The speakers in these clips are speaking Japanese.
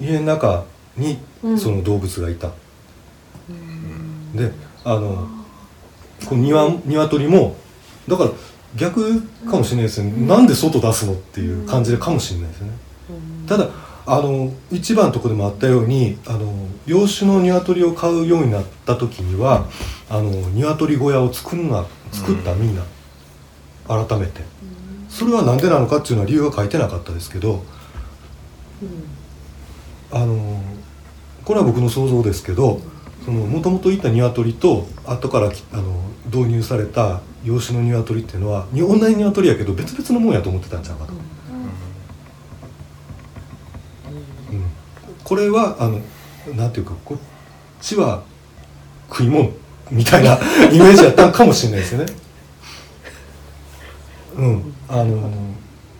家の中にその動物がいた、であのこの庭鶏もだから逆かもしれないですね、うん、なんで外出すのっていう感じでかもしれないですね、うん、ただあの一番のとこでもあったようにあの養子の鶏を買うようになった時にはあの鶏小屋を作るな作ったみんな、うん、改めて、それは何でなのかっていうのは理由は書いてなかったですけど、あのこれは僕の想像ですけどもともといた鶏と後からあの導入された養子の鶏っていうのは同じ鶏やけど別々のもんやと思ってたんちゃうかと、うん、うん、これはあのなんていうかこっちは食い物みたいな イメージやったんかもしれないですよね。うん。あの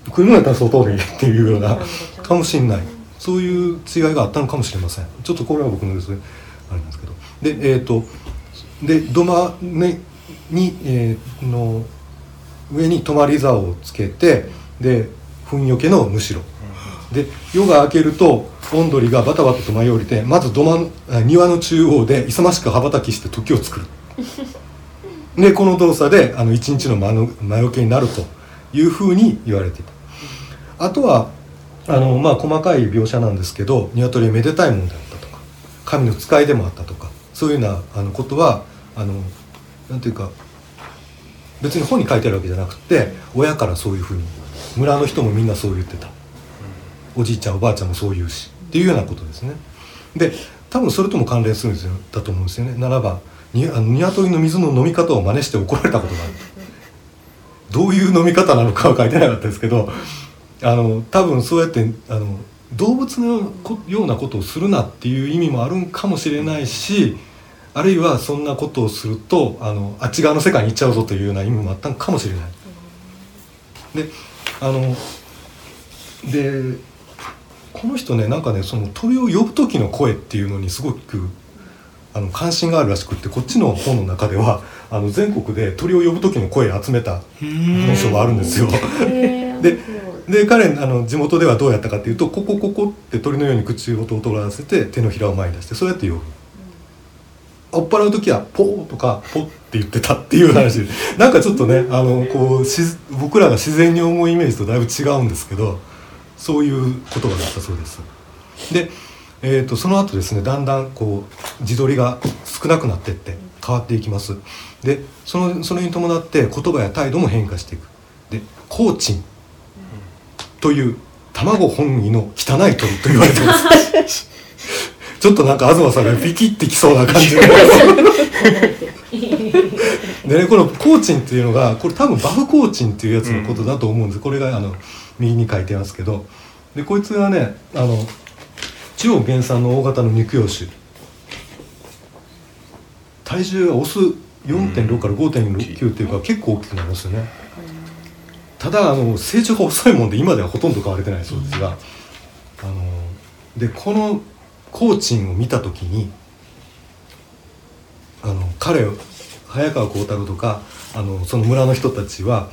食い物やったら外でいいっていうようなかもしれないそういう違いがあったのかもしれません。ちょっとこれは僕のですねあれなんですけど。でえっ、ー、とで土間、ね、に、えー、の上に泊まり竿をつけてで糞よけのむしろ。で夜が明けるとオンドリがバタバタと舞い降りてまず土間庭の中央で勇ましく羽ばたきして時を作る。でこの動作であの一日の魔除けになるというふうに言われていた。あとはあのまあ細かい描写なんですけど鶏はめでたいものであったとか神の使いでもあったとかそういうようなあのことはあのなんていうか別に本に書いてあるわけじゃなくて親からそういうふうに村の人もみんなそう言ってた、おじいちゃんおばあちゃんもそう言うしっていうようなことですね。で多分それとも関連するんですよだと思うんですよね。ならばにあの鶏の水の飲み方を真似して怒られたことがある。どういう飲み方なのかは書いてなかったですけどあの多分そうやってあの動物のようなことをするなっていう意味もあるんかもしれないしあるいはそんなことをするとあのあっち側の世界に行っちゃうぞというような意味もあったのかもしれない。であのでこの人ねなんかねその鳥を呼ぶ時の声っていうのにすごくあの関心があるらしくってこっちの本の中ではあの全国で鳥を呼ぶ時の声を集めた本書があるんですよ。でで彼あの地元ではどうやったかっていうと「ここここ」って鳥のように口をとらせて手のひらを前に出してそうやって呼ぶ。追っ払う時は「ポー」とか「ポ」って言ってたっていう話で なんかちょっとねあのこうし僕らが自然に思うイメージとだいぶ違うんですけどそういう言葉だったそうです。で、えーと、その後ですねだんだんこう自撮りが少なくなってって変わっていきます。でそのそれに伴って言葉や態度も変化していく。で「コーチン」という卵本位の汚い鳥と言われてます。ちょっとなんか東さんがピキってきそうな感じ。がでねこのコーチンっていうのがこれ多分バフコーチンっていうやつのことだと思うんです、これがあの右に書いてますけど。でこいつがねあの中国原産の大型の肉用種体重がオス4.6から5.9っていうか結構大きくなりますよね。ただあの成長が遅いもんで今ではほとんど買われてないそうですがあのでこのコーチンを見た時にあの彼早川幸太郎とかあのその村の人たちは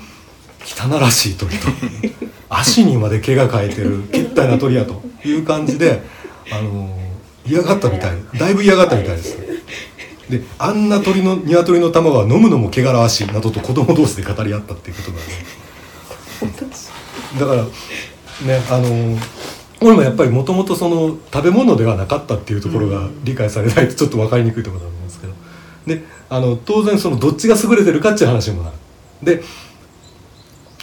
汚らしい鳥と 足にまで毛が生えてるけったいな鳥やという感じであの嫌がったみたいだいぶ嫌がったみたいです。であんな鳥の鶏の卵は飲むのも汚らわしいなどと子供同士で語り合ったっていうことがねだからねあの俺もやっぱりもともとその食べ物ではなかったっていうところが理解されないとちょっと分かりにくいところだと思うんですけど。であの当然そのどっちが優れてるかっていう話もなる。で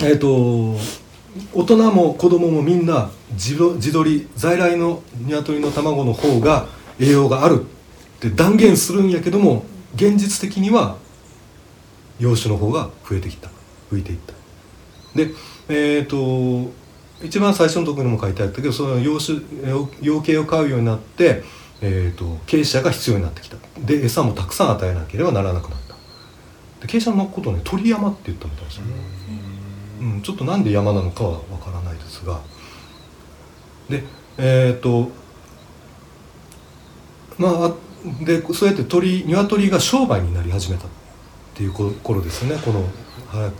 えっ、ー、と大人も子供もみんな地鶏在来の鶏の卵の方が栄養があるって断言するんやけども現実的には養子の方が増えてきた。増えていった。でえっ、ー、と一番最初のところにも書いてあったけどその養子養鶏を飼うようになって、えーと、傾斜が必要になってきた。で餌もたくさん与えなければならなくなった。で傾斜のことをね鳥山って言ったみたいですよね、うん、ちょっとなんで山なのかはわからないですが。でえっ、ー、とまあでそうやって鳥鶏が商売になり始めたっていう頃ですよね。この早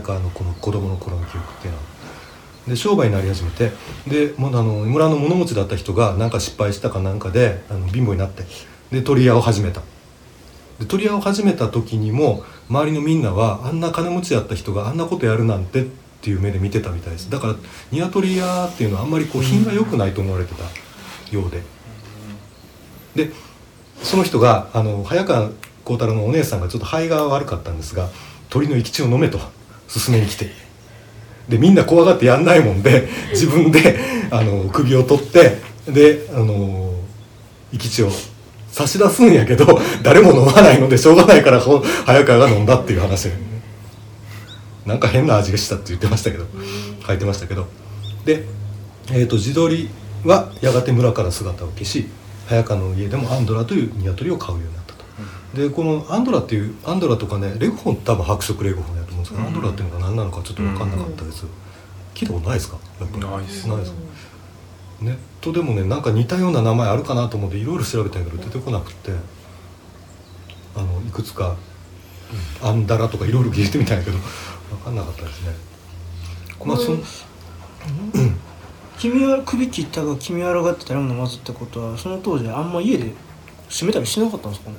川のこの子供の頃の記憶っていうのは。で商売になり始めてでもうあの村の物持ちだった人がなんか失敗したかなんかであの貧乏になってで鳥屋を始めた。で鳥屋を始めた時にも周りのみんなはあんな金持ちやった人があんなことやるなんてっていう目で見てたみたいです。だから鶏屋っていうのはあんまりこう品が良くないと思われてたようで。でその人があの早川幸太郎のお姉さんがちょっと肺が悪かったんですが鳥の生き血を飲めと勧めに来て。でみんな怖がってやんないもんで 自分であの首を取ってであの生き血を差し出すんやけど 誰も飲まないのでしょうがないからほ早川が飲んだっていう話。でなんか変な味がしたって言ってましたけど書いてましたけど。で、えー、と地鶏はやがて村から姿を消し早川の家でもアンドラという鶏を飼うようになったと。でこのアンドラっていうアンドラとかねレゴフォン多分白色レゴフォン思うんですけど、アンドラっていうのが何なのかちょっと分かんなかったです、聞いたことないですか？やっぱり。ないです。ないですか？ネットでもねなんか似たような名前あるかなと思っていろいろ調べたんやけど出てこなくてあのいくつか「アンダラ」とかいろいろ聞いてみたんやけど分かんなかったですね。まあその君は首切ったが君はらがって誰も飲まずってことはその当時あんま家で閉めたりしなかったんですかね？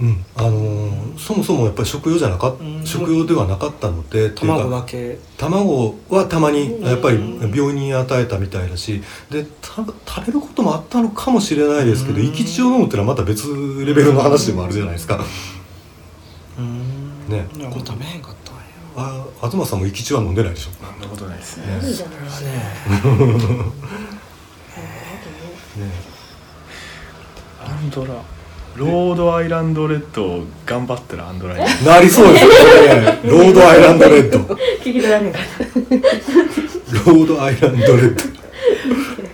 うん。あのーそもそもやっぱり食用じゃなかっうん。食用ではなかったので卵だけ。卵はたまにやっぱり病人に与えたみたいだしでた食べることもあったのかもしれないですけどうん。生き血を飲むっていうのはまた別レベルの話でもあるじゃないですか。うん。ね。う食べへんかったあ東さんも生き血は飲んでないでしょ？そんなことないですね。いいじゃないですか。ね。ねアンドラロードアイランドレッドを頑張ったらアンドラになりそうですよね。ロードアイランドレッド。ロ聞き取られへんかった。ードアイランドレッド。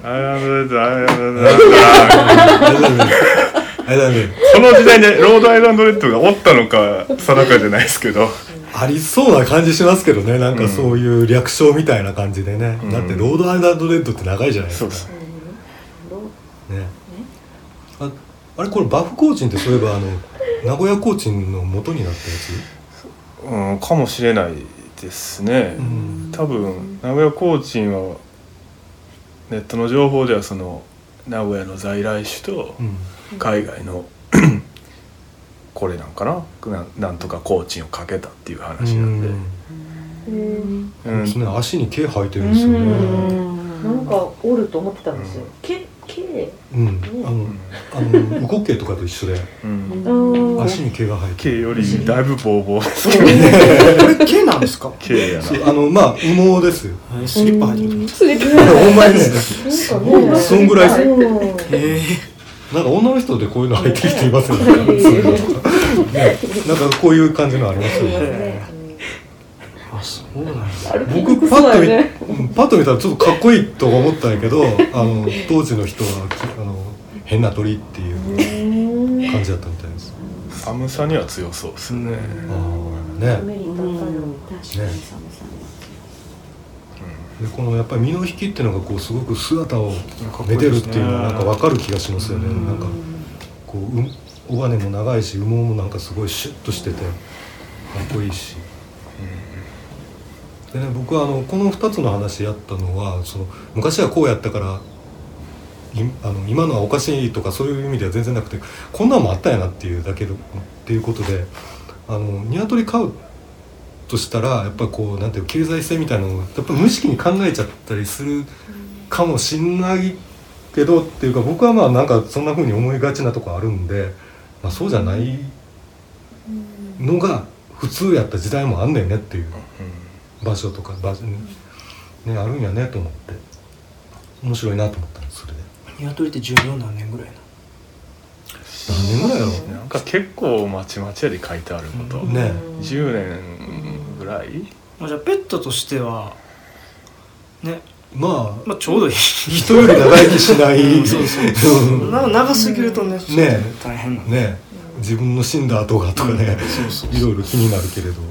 アイランドレッド。アイランドレッド。アイランドレッド。アイランドレッド。アイランドレッこの時代にロード。アイランドレッド。がおったのか定かじゃないですけどドありそうな感じしますけどねなんかそういう略称みたいな感じでね、うんだってロードアイランドレッド。って長いじゃないですかそうですねああれこれバフコーチンってそういえばあの名古屋コーチンの元になったやつ？うんかもしれないですね、うん。多分名古屋コーチンはネットの情報ではその名古屋の在来種とうん。海外の これなんかな？なんなんとかコーチンをかけたっていう話なんで、うん。うん。ですね。足に毛生えてるんですよね。なんかおると思ってたんですよ。け、け。うん。あのあのウコッケイとかと一緒で。足に毛が生えてる。毛よりだいぶボーボー。ですけどこれ毛なんですか？毛やな。あのまあ羽毛ですよ。えスリッパ履いてるスリッほんまに。ね。そんぐらいへえ。なんか女の人でこういうの履いてる人いますよね。なんかこういう感じのありますよね。あそうなん僕パッと見、ね。うんパッと見たらちょっとかっこいいと思ったんやけどあの当時の人は変な鳥っていう感じだったみたいです。寒さには強そうですね、ああね。メリットあったのに。確かに寒さでこのやっぱり身の引きっていうのがこうすごく姿をめでるっていうのはなんか分かる気がしますよね。なんかこうう尾羽も長いし羽毛もなんかすごいシュッとしててかっこいいし。でね僕はあのこの2つの話やったのはその昔はこうやったからいあの今のはおかしいとかそういう意味では全然なくてこんなんもあったんやなっていうだけでっていうことであの鶏飼うとしたらやっぱりこうなんていう経済性みたいなのをやっぱ無意識に考えちゃったりするかもしんないけどっていうか僕はまあなんかそんな風に思いがちなとこあるんで、まあ、そうじゃないのが普通やった時代もあんねんねっていう場所とか場所に、ね、あるんやねと思って面白いなと思ったんですそれで鶏って寿命何年ぐらいな。何年ぐらいやろなんか結構まちまちやで書いてあること、うん。ね。10年ぐらい？まあじゃあペットとしてはね。まあ。まあちょうどいい。人より長生きしない。そうそうう。ん。な長すぎるとねちょっとね大変な。んでね。自分の死んだ後がとかね。そうそういろいろ気になるけれど。うん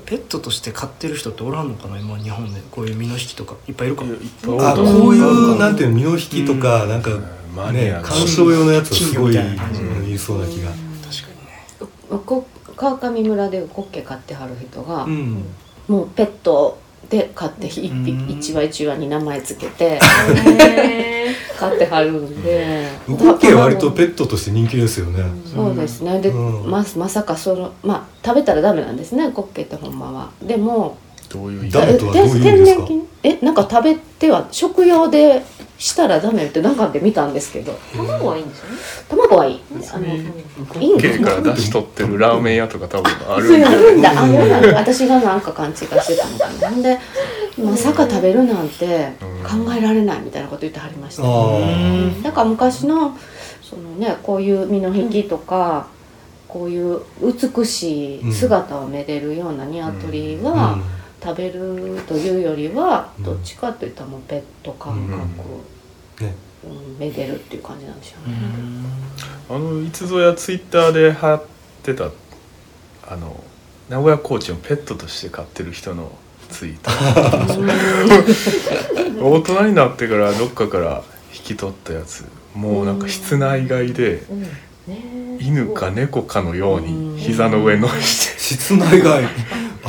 ペットとして飼ってる人っておらんのかな今日本で。こういう身の引きとかいっぱいいるかいやいっぱいおるあこういうなんていうの身の引きとかなんかマニアなね鑑賞用のやつはすごいいな感じ。うん言いそうな気が。確かにね。こ川上村でコッケ飼ってはる人が、うん。もうペットで買って一うん。匹一羽一羽に名前つけてへ 買ってはるんで。ウコッケイは割とペットとして人気ですよね。そうですね。で、うん。ままさかそのまあ食べたらダメなんですね。コッケってほんまは。でもどういう意味？ダメとはどういう意味天ですか？えなんか食べては食用でしたらダメってなんかで見たんですけど。ー卵はいいんですよね。卵はいい。あのいいんですケから出し取ってるラーメン屋とか多分あるそうんであるんだ。あるんだ私がなんか勘違いしてたのかな。ほんでまさか食べるなんて考えられないみたいなこと言ってはりました、あうんだから昔のそのねこういう身の引きとか、こういう美しい姿をめでるようなニワトリあは、食べるというよりはうん。どっちかといったらもうペット感覚、ね。うんめでるっていう感じなんでしょうね。あのいつぞやツイッターで貼ってたあの名古屋コーチをペットとして飼ってる人のツイート。大人になってからどっかから引き取ったやつ。もうなんか室内外でうん。ね。え犬か猫かのように膝の上に乗して。室内外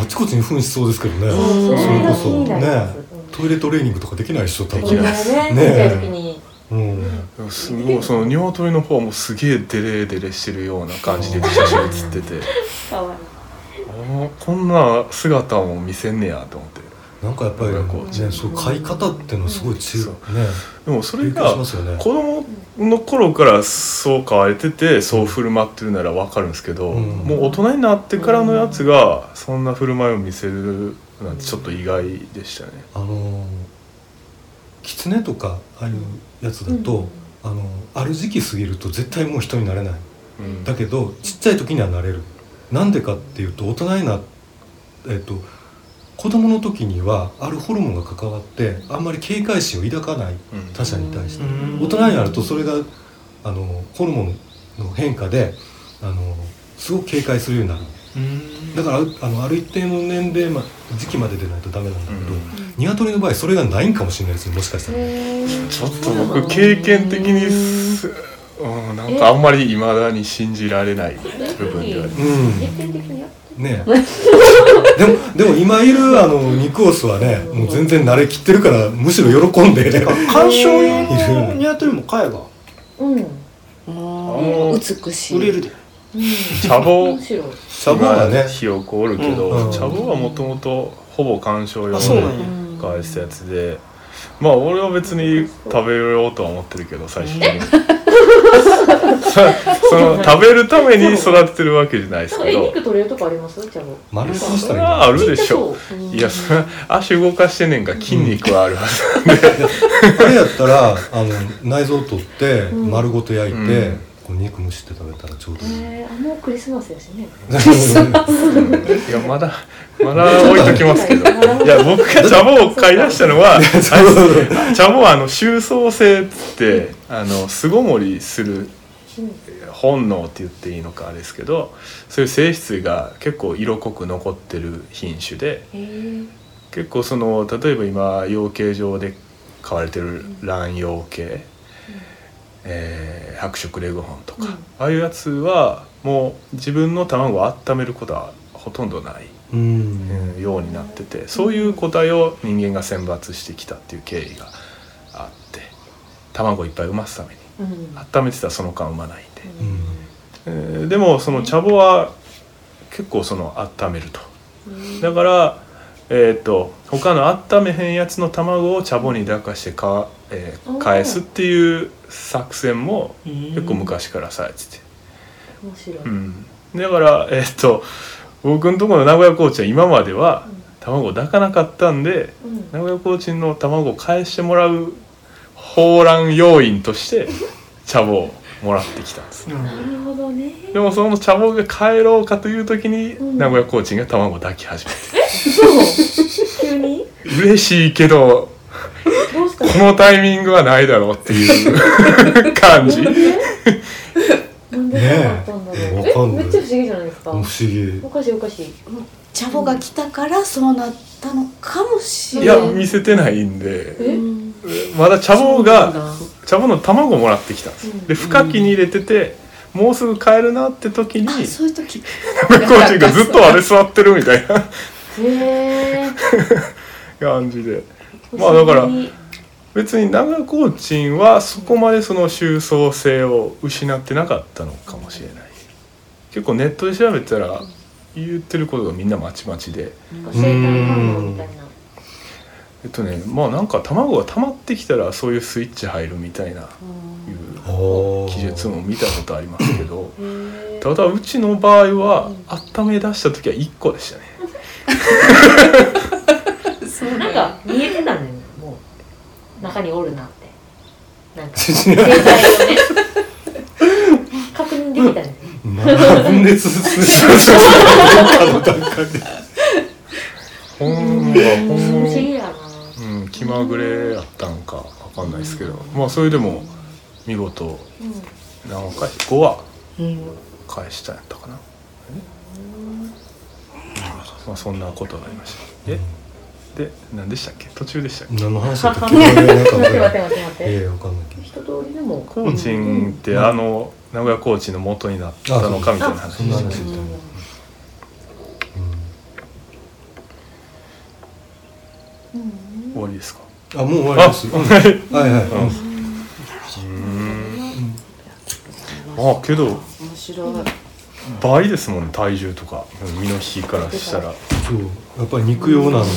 あちこちに糞しそうですけどね。そうそ。れが気そになりますトイレトレーニングとかできないでしょ多で分きないねねうん。すごいその鶏の方もすげえデレデレしてるような感じで写真写ってて。かわいい。あーこんな姿も見せんねやと思ってなんかやっぱりこうねそう飼い方っていうのはすごい違そう。うね。でもそれが子供の頃からそう飼われててそう振る舞ってるなら分かるんですけど、うん。もう大人になってからのやつがそんな振る舞いを見せるなんてちょっと意外でしたね。あのー狐とかああいうやつだと、あのある時期過ぎると絶対もう人になれない。うん。だけどちっちゃい時にはなれる。なんでかっていうと大人になえっと子供の時にはあるホルモンが関わってあんまり警戒心を抱かないうん。他者に対して。うん。大人になるとそれがあのホルモンの変化であのすごく警戒するようになるうん。だからあのある一定の年齢、ま、時期まででないとダメなんだけど、うん。鶏の場合それがないんかもしれないですよもしかしたら。ちょっと僕経験的にす、うん、なんかあんまり未だに信じられない部分ではありますね でもでも今いるあの肉オスはねもう全然慣れきってるからむしろ喜んで。観賞用のニワトリも買えば。うん。もう美しい。売れるで。茶房。面白い。シャボはね。ひよこおるけど、うん。茶房はもともとほぼ観賞用あそうなんでや返したやつで。まあ俺は別に食べようとは思ってるけど最終的に その食べるために育ててるわけじゃないですけど。肉取れるとこあります？じゃあ丸くしそたらあるでしょう。いやそれは足動かしてんねんから筋肉はあるはず、あれやったら あの内臓を取ってうん。丸ごと焼いて、うん。こう肉蒸して食べたらちょうどいい、えー、あもうクリスマスやしね。いやまだまだ置いときますけど。いや僕が茶葉を買い出したのは茶葉はあの収蔵性ってあの巣ごもりする本能って言っていいのかあれですけどそういう性質が結構色濃く残ってる品種で結構その例えば今養鶏場で飼われてる卵養鶏、えー白色レグホンとか、うん。ああいうやつはもう自分の卵を温めることはほとんどない、うん。うんようになっててそういう個体を人間が選抜してきたっていう経緯があって卵をいっぱい産ますために。うん。温めてたらその間産まないんで。うん。えーでもその茶葉は結構その温めると。だからえっ、と他の温めへんやつの卵を茶葉に抱かしてか、えー返すっていう作戦も結結構昔からされてて、面白い、うん、だからえっ、と僕のところの名古屋コーチは今までは卵を抱かなかったんでうん。名古屋コーチの卵を返してもらう放卵要員として茶葉をもらってきたんです。なるほどね。でもその茶葉が帰ろうかという時にうん。名古屋コーチンが卵を抱き始めて。そう急に？嬉しいけどどうした？このタイミングはないだろうっていう 感じ。なんでなんでそうなったんだろう、ねえ。わかんない。えめっちゃ不思議じゃないですか。不思議。おかしいおかしい茶葉が来たからそうなったのかもしいれない。や見せてないんで。え？うんまだ茶葉そうなんがだ。茶葉の卵をもらってきたんです。うん。で深きに入れててもうすぐ帰るなって時にあそういう時？コーチンがずっとあれ座ってるみたいな。へえ感じで。まあだから別に長コーチンはそこまでその収束性を失ってなかったのかもしれない。結構ネットで調べたら言ってることがみんなまちまちで。生体反応みたいなえっとねまあなんか卵が溜まってきたらそういうスイッチ入るみたいないう記述も見たことありますけどへただうちの場合は温め出した時は1個でしたね。ーなんか見えてたねもう中におるなって。なんか。生体をね。確認できたね。まあ分裂するあの段階でほんはほ不思ん議やなうん気まぐれやったんかわかんないですけど。まあそれでも見事何回5話うん。返したんやったかな。まあそんなことがありました。え？で何でしたっけ？途中でしたっけ？何の話だったっけ？なんか待って待って待って待って。ええわかんないけど。一通りでも。コーチンってあの名古屋コーチの元になったのかみたいな話。そんな話ででしたしたね終わりですか？うんあもう終わりですうんはい。はいうん。あけど面白い倍ですもんね体重とか。身の引きからしたら。そう。やっぱり肉用なんで。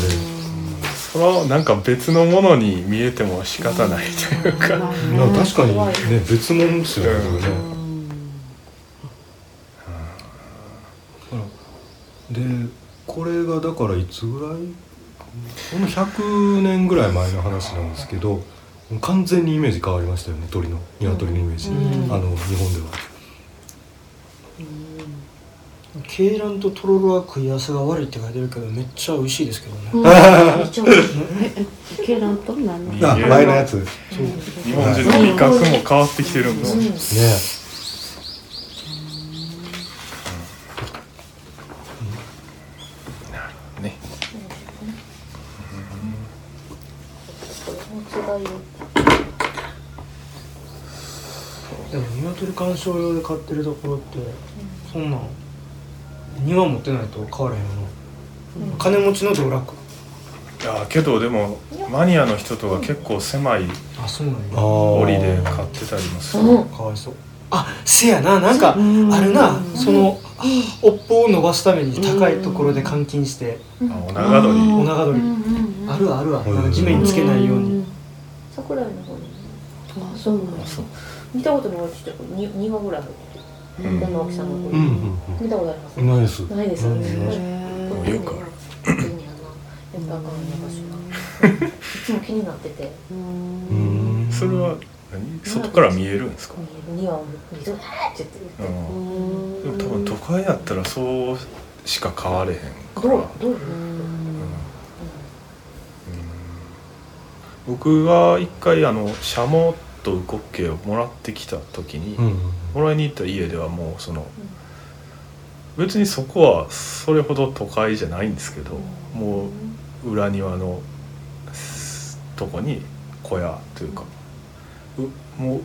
それはなんか別のものに見えても仕方ないというか。まあ確かにね別物ですよねうん。それね。でこれがだからいつぐらい？この100年ぐらい前の話なんですけど完全にイメージ変わりましたよね鳥の鶏のイメージ、うん。あの日本では。鶏卵ととろろは食い合わせが悪いって書いてるけどめっちゃ美味しいですけどね、めっちゃ美味しいケランと何あいや前のやつ。ね日本人の味覚も変わってきてるんですねこれの違いをでも鶏観賞用で買ってるところってそんなん庭持ってないと買われへんよな、金持ちの道楽？いやけどでもマニアの人とか結構狭いあそうなんや。あー。檻で買ってたりもする。うん。かわいそう。あせやな。なんかあうん。るな。その尾っぽを伸ばすために高いところで監禁して。あお長鳥。お長鳥。あるあるわ。なん。か地面につけないように。桜井の方に。あそうなんだそう見たことないちっちゃいに2話ぐらい入ってるうんこの大きさの子見たことありますうんないです。ないですよね。よくあるやっぱあかんのかしら。いつも気になってて。うん。それは何？外から見えるんですか？2話を見て「って言って。多分都会やったらそうしか買われへんから。どう僕が一回あのシャモとウコッケをもらってきた時に、うん。もらいに行った家ではもうその別にそこはそれほど都会じゃないんですけどもう裏庭のすとこに小屋というかうもう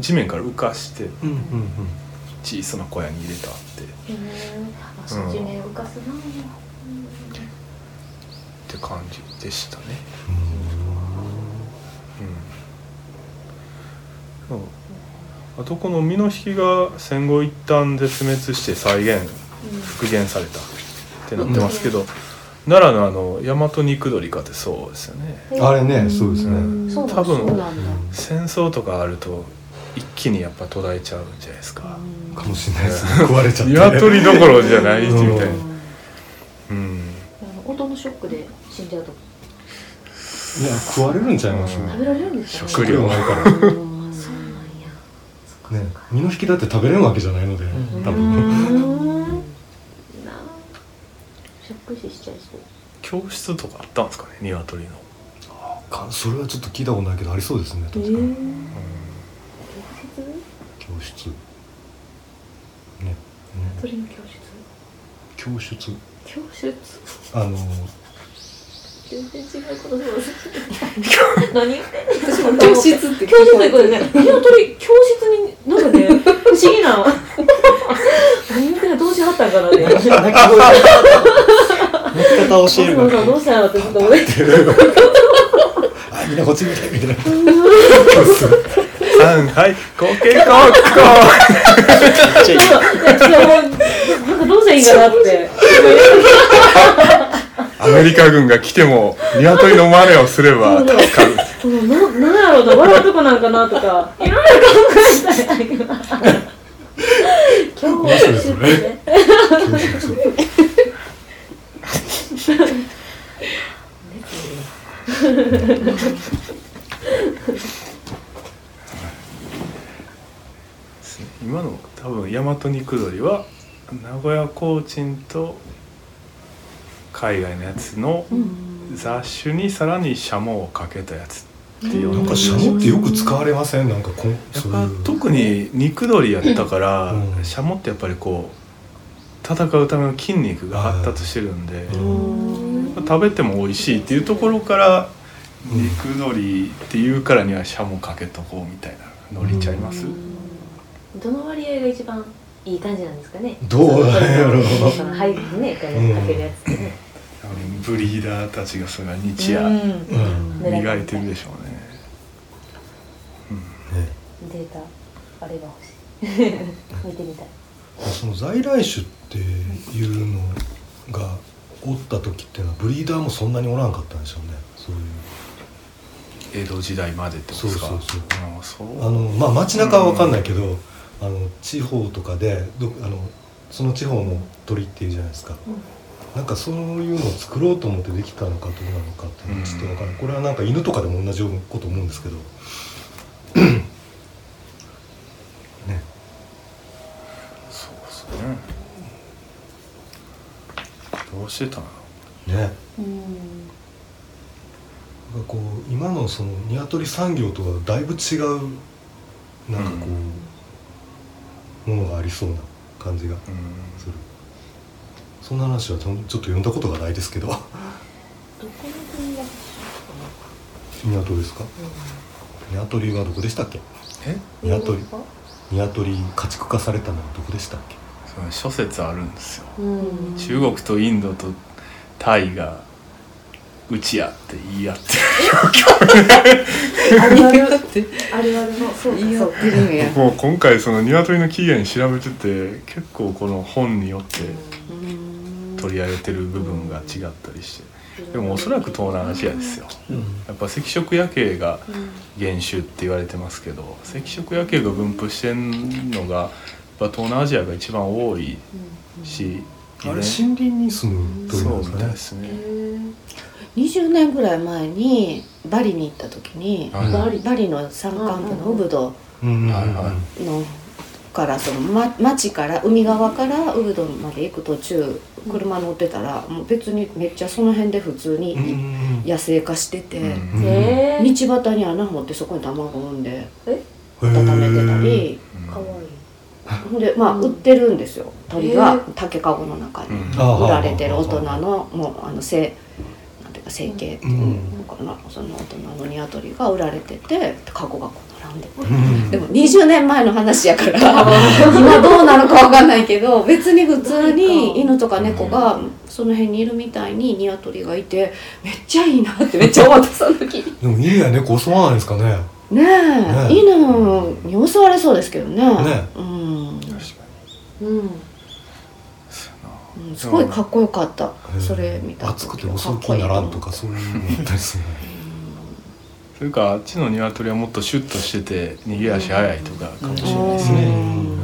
地面から浮かしてうんうん小さな小屋に入れてあって。っへえあそっちね浮かすな。て感じでしたね。うん、そうあとこの身の引きが戦後一旦絶滅して再現復元された。ってなってますけど、奈良のあの大和肉鳥かってそうですよね。うんあれねそうですね。多分戦争とかあると一気にやっぱ途絶えちゃうんじゃないですか。かもしれないですね。食われちゃって。鶏どころじゃないみたいな。うん。音のショックで死んじゃうと。いや食われるんちゃいます？うん。食べられるんです食料。ないからね身の引きだって食べれるわけじゃないのでん。多分。うーん。なあ。ショック死しちゃいそう。教室とかあったんですかね鶏の、かそれはちょっと聞いたことないけどありそうですね確かに。教室？ね。ね。教室。教室？あの全然違うことそうです何言ってんの私も教室って教室でこれね鶏教室になんかね不思議な何言ってんのどうしはったんかなね鳴き声鳴き方を教えるから松野さんどうしたのってずっと思って。あみんなこっち見てみたいな。三はいコケコッコなんかどうしたらいいかなってアメリカ軍が来ても鶏の真似をすれば助かるうん。ななんやろうな笑うとこなんかなとか。いろいろ考えたり今日ね今の多分大和肉鶏は名古屋コーチンと海外のやつの雑種にさらにシャモをかけたやつってい。うなんかシャモってよく使われません？なんかこんやっぱ特に肉鶏やったから、うん。シャモってやっぱりこう戦うための筋肉が発達してるんで、うん。食べても美味しいっていうところからうん肉鶏っていうからにはシャモかけとこうみたいなのりちゃいます、どの割合が一番いい感じなんですかね？どうなんやろそのハイブねかけるやつってねブリーダーたちがそれが日夜うん。うん磨いてるでしょうね、ね。データあれば欲しい。見てみたい。その在来種っていうのがおった時っていうのはブリーダーもそんなにおらんかったんでしょうね。そういう。江戸時代までってことですか？そうそうそう。あそう。あのまあ街中は分かんないけど、あの地方とかでどあのその地方の鳥っていうじゃないですか、なんかそういうのを作ろうと思ってできたのかどうなのかっていうのはちょっと分からない、これはなんか犬とかでも同じようなこと思うんですけど。ねそうですね。どうしてたの？ね。なんかこう今のその鶏産業とはだいぶ違うなん。かこう、ものがありそうな感じがうんするそんな話はちょちょっと読んだことがないですけど。どこの国が鶏ですか？鶏はどこでしたっけ？え？鶏鶏家畜化されたのはどこでしたっけ？その諸説あるんですよ。うん。中国とインドとタイがうちやって言い合ってあるある。あるある。のそうか言い合ってるんやるもう今回その鶏の起源調べてて結構この本によって取り上げてる部分が違ったりして。でもおそらく東南アジアですよ。やっぱ赤色夜景が原種って言われてますけど赤色夜景が分布してんのがやっぱ東南アジアが一番多いし、あれ森林に住む鳥そうなんですかね。みたいですね。20年ぐらい前にバリに行った時にはい。バリバリの山間部のウブドうん。はいはのからその、ま、町から海側からウブドまで行く途中車乗ってたらもう別にめっちゃその辺で普通にうん野生化してて、道端に穴掘ってそこに卵産んでえ？温めてたりかわいい。ほんでまあ売ってるんですよ。鳥が竹かごの中に。売られてる大人のもうあの生なんていうか成形っていううん。のかなその大人の鶏が売られててカゴがこう並ん。でて。うんでも20年前の話やから。今どうなのかわかんないけど別に普通に犬とか猫がその辺にいるみたいにニワトリがいてめっちゃいいなってめっちゃ思ったその時にでも犬や猫襲わないんですかね。ねえ。ねえ。犬に襲われそうですけどね。ねうん、確かに。うん。うん。すごいかっこよかった。それ見た暑くて襲う気にならんとかそういうのあったりするねそれかあっちの鶏はもっとシュッとしてて逃げ足早いとかかもしれないですうね、ん。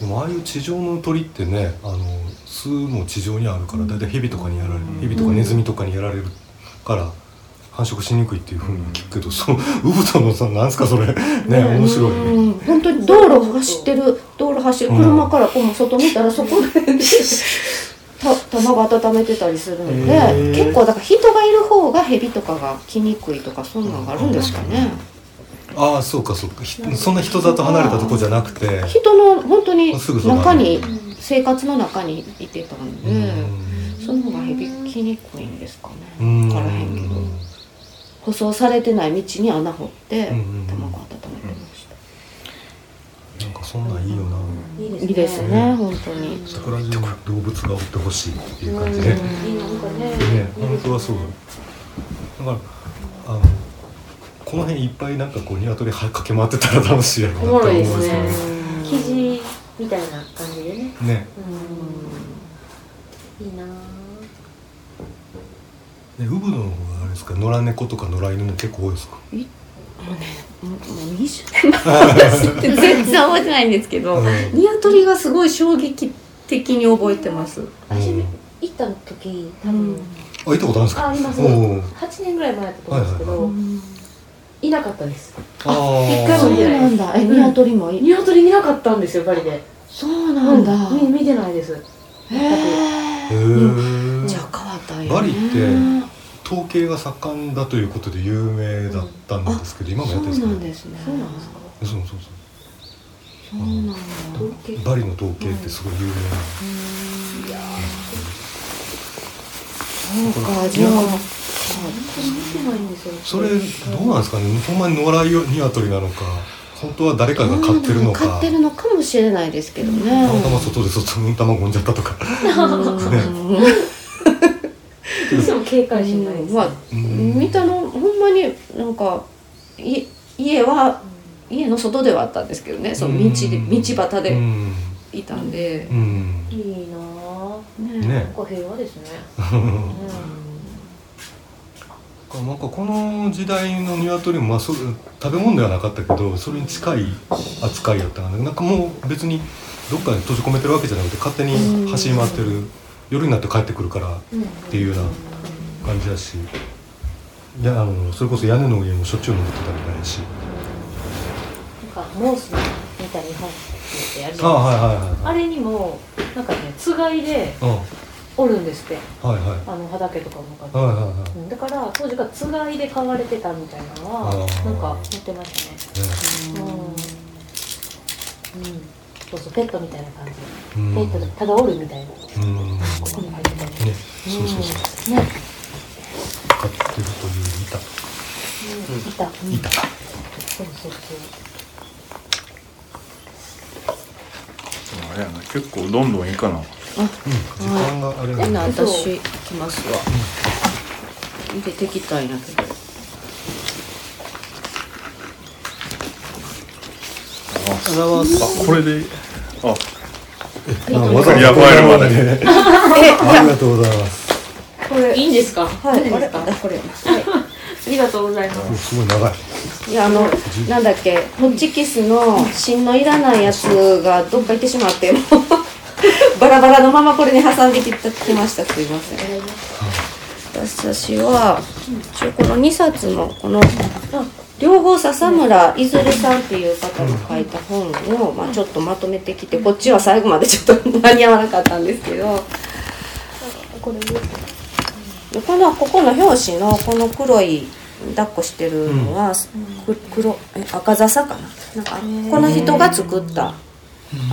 でもああいう地上の鳥ってねあの巣も地上にあるから大体ヘビとかにやられるうんヘビとかネズミとかにやられるから繁殖しにくいっていうふうに聞くけど、そのウブトのさなんすかそれ？ね面白いね。うん。本当に道路走ってる道路走る。うん車からこう外見たらそこでた 卵温めてたりするん。でへー結構だから人がいる方がヘビとかが来にくいとかそんなのがあるんですかね。ああそうかそうか。ひそんな人里離れたとこじゃなくて。人の本当に中に生活の中にいてたんうでん。その方がヘビ来にくいんですかね。うん。分からへんけど。舗装されてない道に穴掘ってうん卵温めそそんなんいいよな。いいですね。本当に。桜中に動物がおってほしいっていう感じね、いいね本当はそうだ。からあのこの辺いっぱいなんかこう鶏は駆け回ってたら楽しいやろうなって思うんですよね。生地みたいな感じでね。ね。うん。いいなぁ。でウブのあれですか？野良猫とか野良犬も結構多いですか？もうねもうもう20年私って全然覚えてないんですけど、うん。ニワトリがすごい衝撃的に覚えてます。私うん行った時多分あ行ったことあるんですか？ああります。おう。8年ぐらい前だったんですけはいどい。なかったです。あー。一回も見てないそうなんだ。えニワトリもいニワトリ見なかったんですよバリで。そうなんだ、うん見見てないです。へへえー。じゃあ変わったんや。ねバリって統計が盛んだということで有名だったんですけど、今もやってるんですかそうなんですね。そうなんですか？そうそうそうそうバリの統計ってすごい有名な、そうかじゃあそれどうなんですかね？ほんまに野良ニワトリなのか本当は誰かが飼ってるのか。飼ってるのかもしれないですけどね。たまたま外で外の卵産んじゃったとか。うんどうしても警戒心ないです。ねまあうん。見たのほんまになんかい家は家の外ではあったんですけどね。その道でうん。道端でうん。いたんで。う、ん。いいなぁね。ねなんか平和ですね。なんかこの時代の鶏もまあそう食べ物ではなかったけどそれに近い扱いやったからなんかもう別にどっかに閉じ込めてるわけじゃなくて勝手に走り回ってる夜になって帰ってくるからっていうような感じだし。いやあのそれこそ屋根の上もしょっちゅう登ってたみたいだし。なんかモースみた日本ってやるじあゃないあれにもなんかねつがいでおるんですって。はいあの畑とかもかはいはいはい。うん。だから当時からつがいで飼われてたみたいなのはなんか言ってましたね。うん、うん、そうそうペットみたいな感じ。うん。ペットでただおるみたいな。こうん。こに書いてたりねそうそうそうう。ん。ね飼ってるという板うんいた。うん。板そうそうそう。あれやな結構どんどんいいかな。うん。時間があれほななんで私来ますわ。入れてきたいんやけどこれで。あ。あわざわざ。やばいやばいね。あ。りがとうございます。これ。いいんですか？はい。いいんですか？あれ。これ。ありがとうございます。おすごい長い。いやあのなんだっけ？ホッチキスの芯のいらないやつがどっか行ってしまってもう。バラバラのままこれに挟んできたきました。すいません。私は一応この2冊のこの両方笹村いずるさんっていう方が書いた本を、まあ、ちょっとまとめてきてこっちは最後までちょっと間に合わなかったんですけどこれでこのここの表紙のこの黒い抱っこしてるのは、く黒え赤笹かな？なんかこの人が作ったあ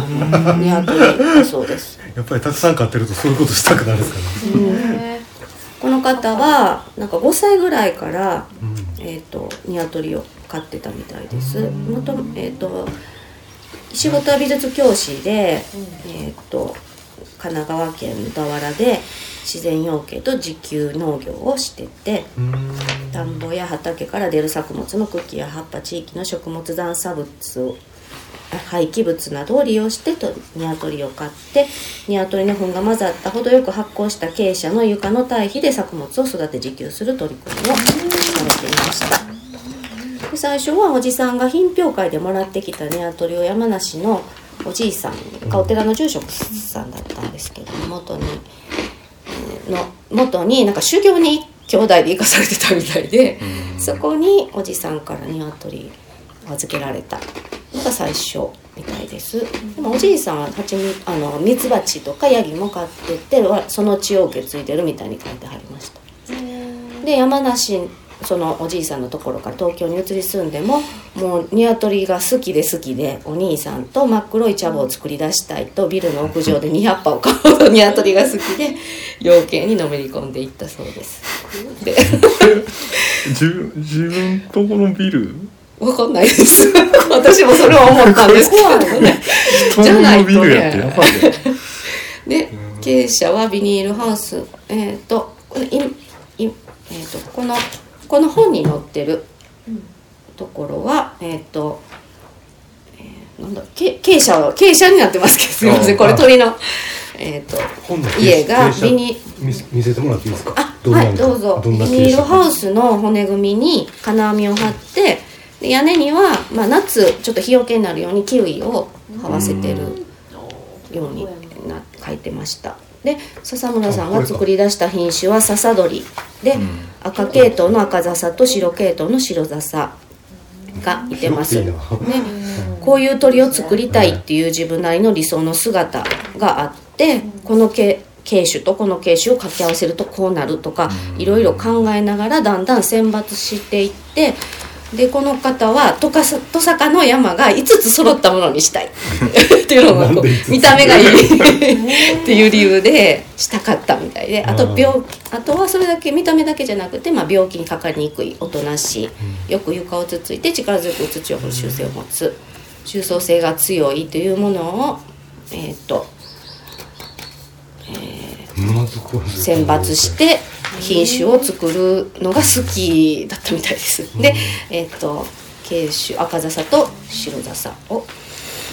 のニワトリだそうです、やっぱりたくさん飼ってるとそういうことしたくなるんですかねこの方はなんか5歳ぐらいから、うんえー、とニワトリを飼ってたみたいです。もと,、えー、と仕事は美術教師で、えー、と神奈川県小田原で自然養鶏と自給農業をしててうん。田んぼや畑から出る作物の茎や葉っぱ地域の食物残差物を廃棄物などを利用してとニワトリを飼ってニワトリの糞が混ざった程よく発酵した鶏舎の床の堆肥で作物を育て自給する取り組みをされていました。で最初はおじさんが品評会でもらってきたニワトリを山梨のおじいさんがお寺の住職さんだったんですけど元にの元になんか修行に兄弟で行かされてたみたいでそこにおじさんから鶏を預けられた。のが最初みたいです。でもおじいさんははちみあのミツバチとかヤギも飼っててわその血を受け継いでるみたいに書いてありました。で山梨そのおじいさんのところから東京に移り住んでももう鶏が好きで好きでお兄さんと真っ黒い茶葉を作り出したいとビルの屋上で200羽を飼うほど鶏が好きで養鶏にのめり込んでいったそうです。で 自分自分とこのビルわかんないです。私もそれは思ったんですけどね。じゃないとね。で傾斜はビニールハウス。えっ、とこれいいえー、とこのこの本に載ってるところはえっ、と、えーなんだけ傾斜は傾斜になってますけどすみません。これ鳥のえっ、と家がビニ見せ見せてもらっていいですか？あはいどうぞ。ビニールハウススの骨組みに金網を張ってで屋根には、まあ、夏ちょっと日よけになるようにキウイを這わせてるようにな書いてました。で笹村さんが作り出した品種は笹鳥で、赤系統の赤笹と白系統の白笹がいてます、ね。こういう鳥を作りたいっていう自分なりの理想の姿があってこの系系種とこの系種を掛け合わせるとこうなるとかいろいろ考えながらだんだん選抜していってでこの方はトカサトサカの山が5つ揃ったものにしたい。っていうのがこなんで5つう見た目がいい。っていう理由でしたかったみたいで。あとうん病あとはそれだけ見た目だけじゃなくて、まあ、病気にかかりにくいおとなしいよく床をつついて力強く土を掘る習性を持つ。重層性が強いというものをえっ、とまずこれ選抜して品種を作るのが好きだったみたいです。で、えっ、と慶種赤笹と白笹を、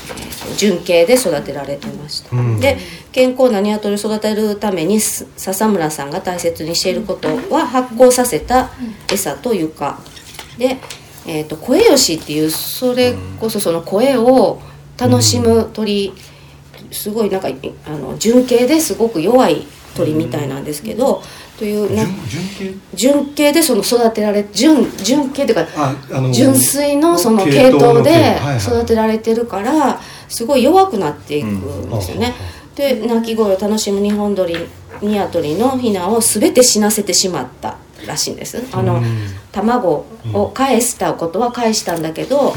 えーと純系で育てられてました。うん。で健康な鶏を育てるためにす笹村さんが大切にしていることは発酵させた餌と床で、えー、と声よしっていうそれこそその声を楽しむ鳥すごいなんかいあの純系ですごく弱い鳥みたいなんですけど、というな純純系でその育てられ純純系っていうかああの純粋のその系系統で育てられてるからすごい弱くなっていくんですよね。で鳴き声を楽しむ日本鳥ニワトリのヒナを全て死なせてしまったらしいんです。あの、うん。卵を返したことは返したんだけど、ん。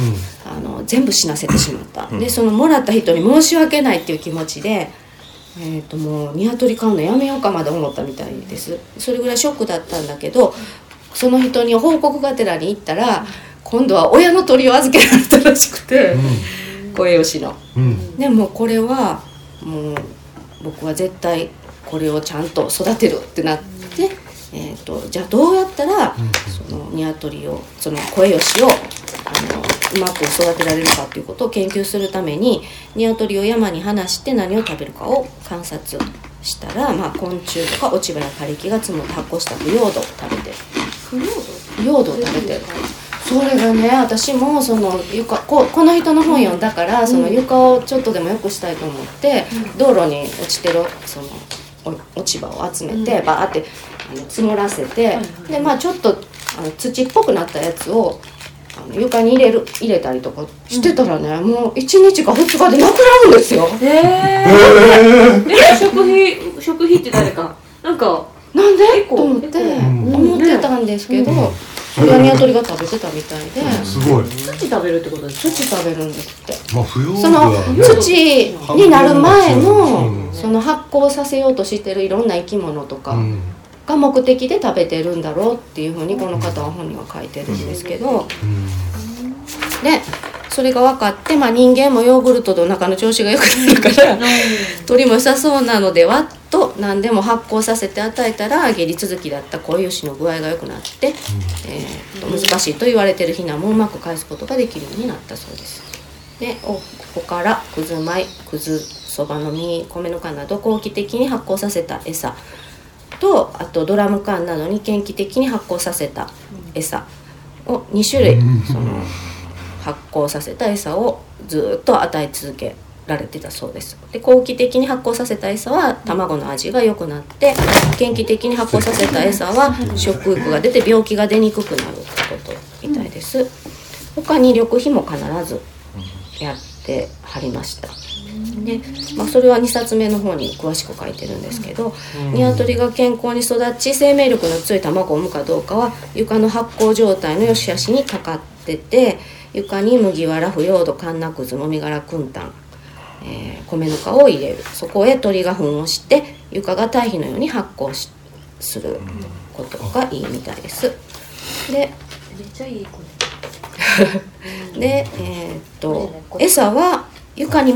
あの全部死なせてしまった、でそのもらった人に申し訳ないっていう気持ちで、えー、ともう鶏飼うのやめようかまで思ったみたいです。それぐらいショックだったんだけどその人に報告がてらに行ったら今度は親の鳥を預けられたらしくて、声吉の。うん。でもこれはもう僕は絶対これをちゃんと育てるってなって、えー、とじゃあどうやったらその鶏をその声吉をあのうまく育てられるかっていうことを研究するために鶏を山に放して何を食べるかを観察したら、まあ、昆虫とか落ち葉や枯れ木が積もって発酵した腐葉土を食べてる。腐葉土？を食べてる。それがね私もその床ここの人の本読んだから、その床をちょっとでも良くしたいと思って、道路に落ちてるそのお落ち葉を集めて、バーってあの積もらせて、でまあちょっとあの土っぽくなったやつを床に入れる入れたりとかしてたらね、もう1日か2日でなくなるんですよ。へええ食費食費って誰か。なんかなんで？と思って思ってたんですけど、うん。それは鶏が食べてたみたいで、すごい。土食べるってことです土食べるんですって。まあ不要その土になる前のうん。その発酵させようとしてるいろんな生き物とか。うんが目的で食べてるんだろうっていうふうにこの方は本には書いてるんですけど。うん。でそれが分かって、まあ、人間もヨーグルトでお腹の調子が良くなるから鳥も良さそうなのではと何でも発酵させて与えたら下痢続きだった小牛の具合が良くなって、えーと難しいと言われてるヒナもうまく返すことができるようになったそうです。でおここからくず米くずそばの実米の缶など後期的に発酵させた餌とあとドラム缶などに研気的に発酵させた餌を2種類うん。その発酵させた餌をずっと与え続けられてたそうです。で後期的に発酵させた餌は卵の味が良くなって研気的に発酵させた餌は食欲が出て病気が出にくくなることみたいです。他に緑肥も必ずやってはりましたで、まあ、それは2冊目の方に詳しく書いてるんですけど、鶏が健康に育ち生命力の強い卵を産むかどうかは床の発酵状態の良し悪しにかかってて床に麦わら腐葉土カンナクズもみ殻くんたん、えー米ぬかを入れる。そこへ鳥が糞をして床が堆肥のように発酵しする。ことがいいみたいです。でめっちゃいい子 でえーっと餌は床に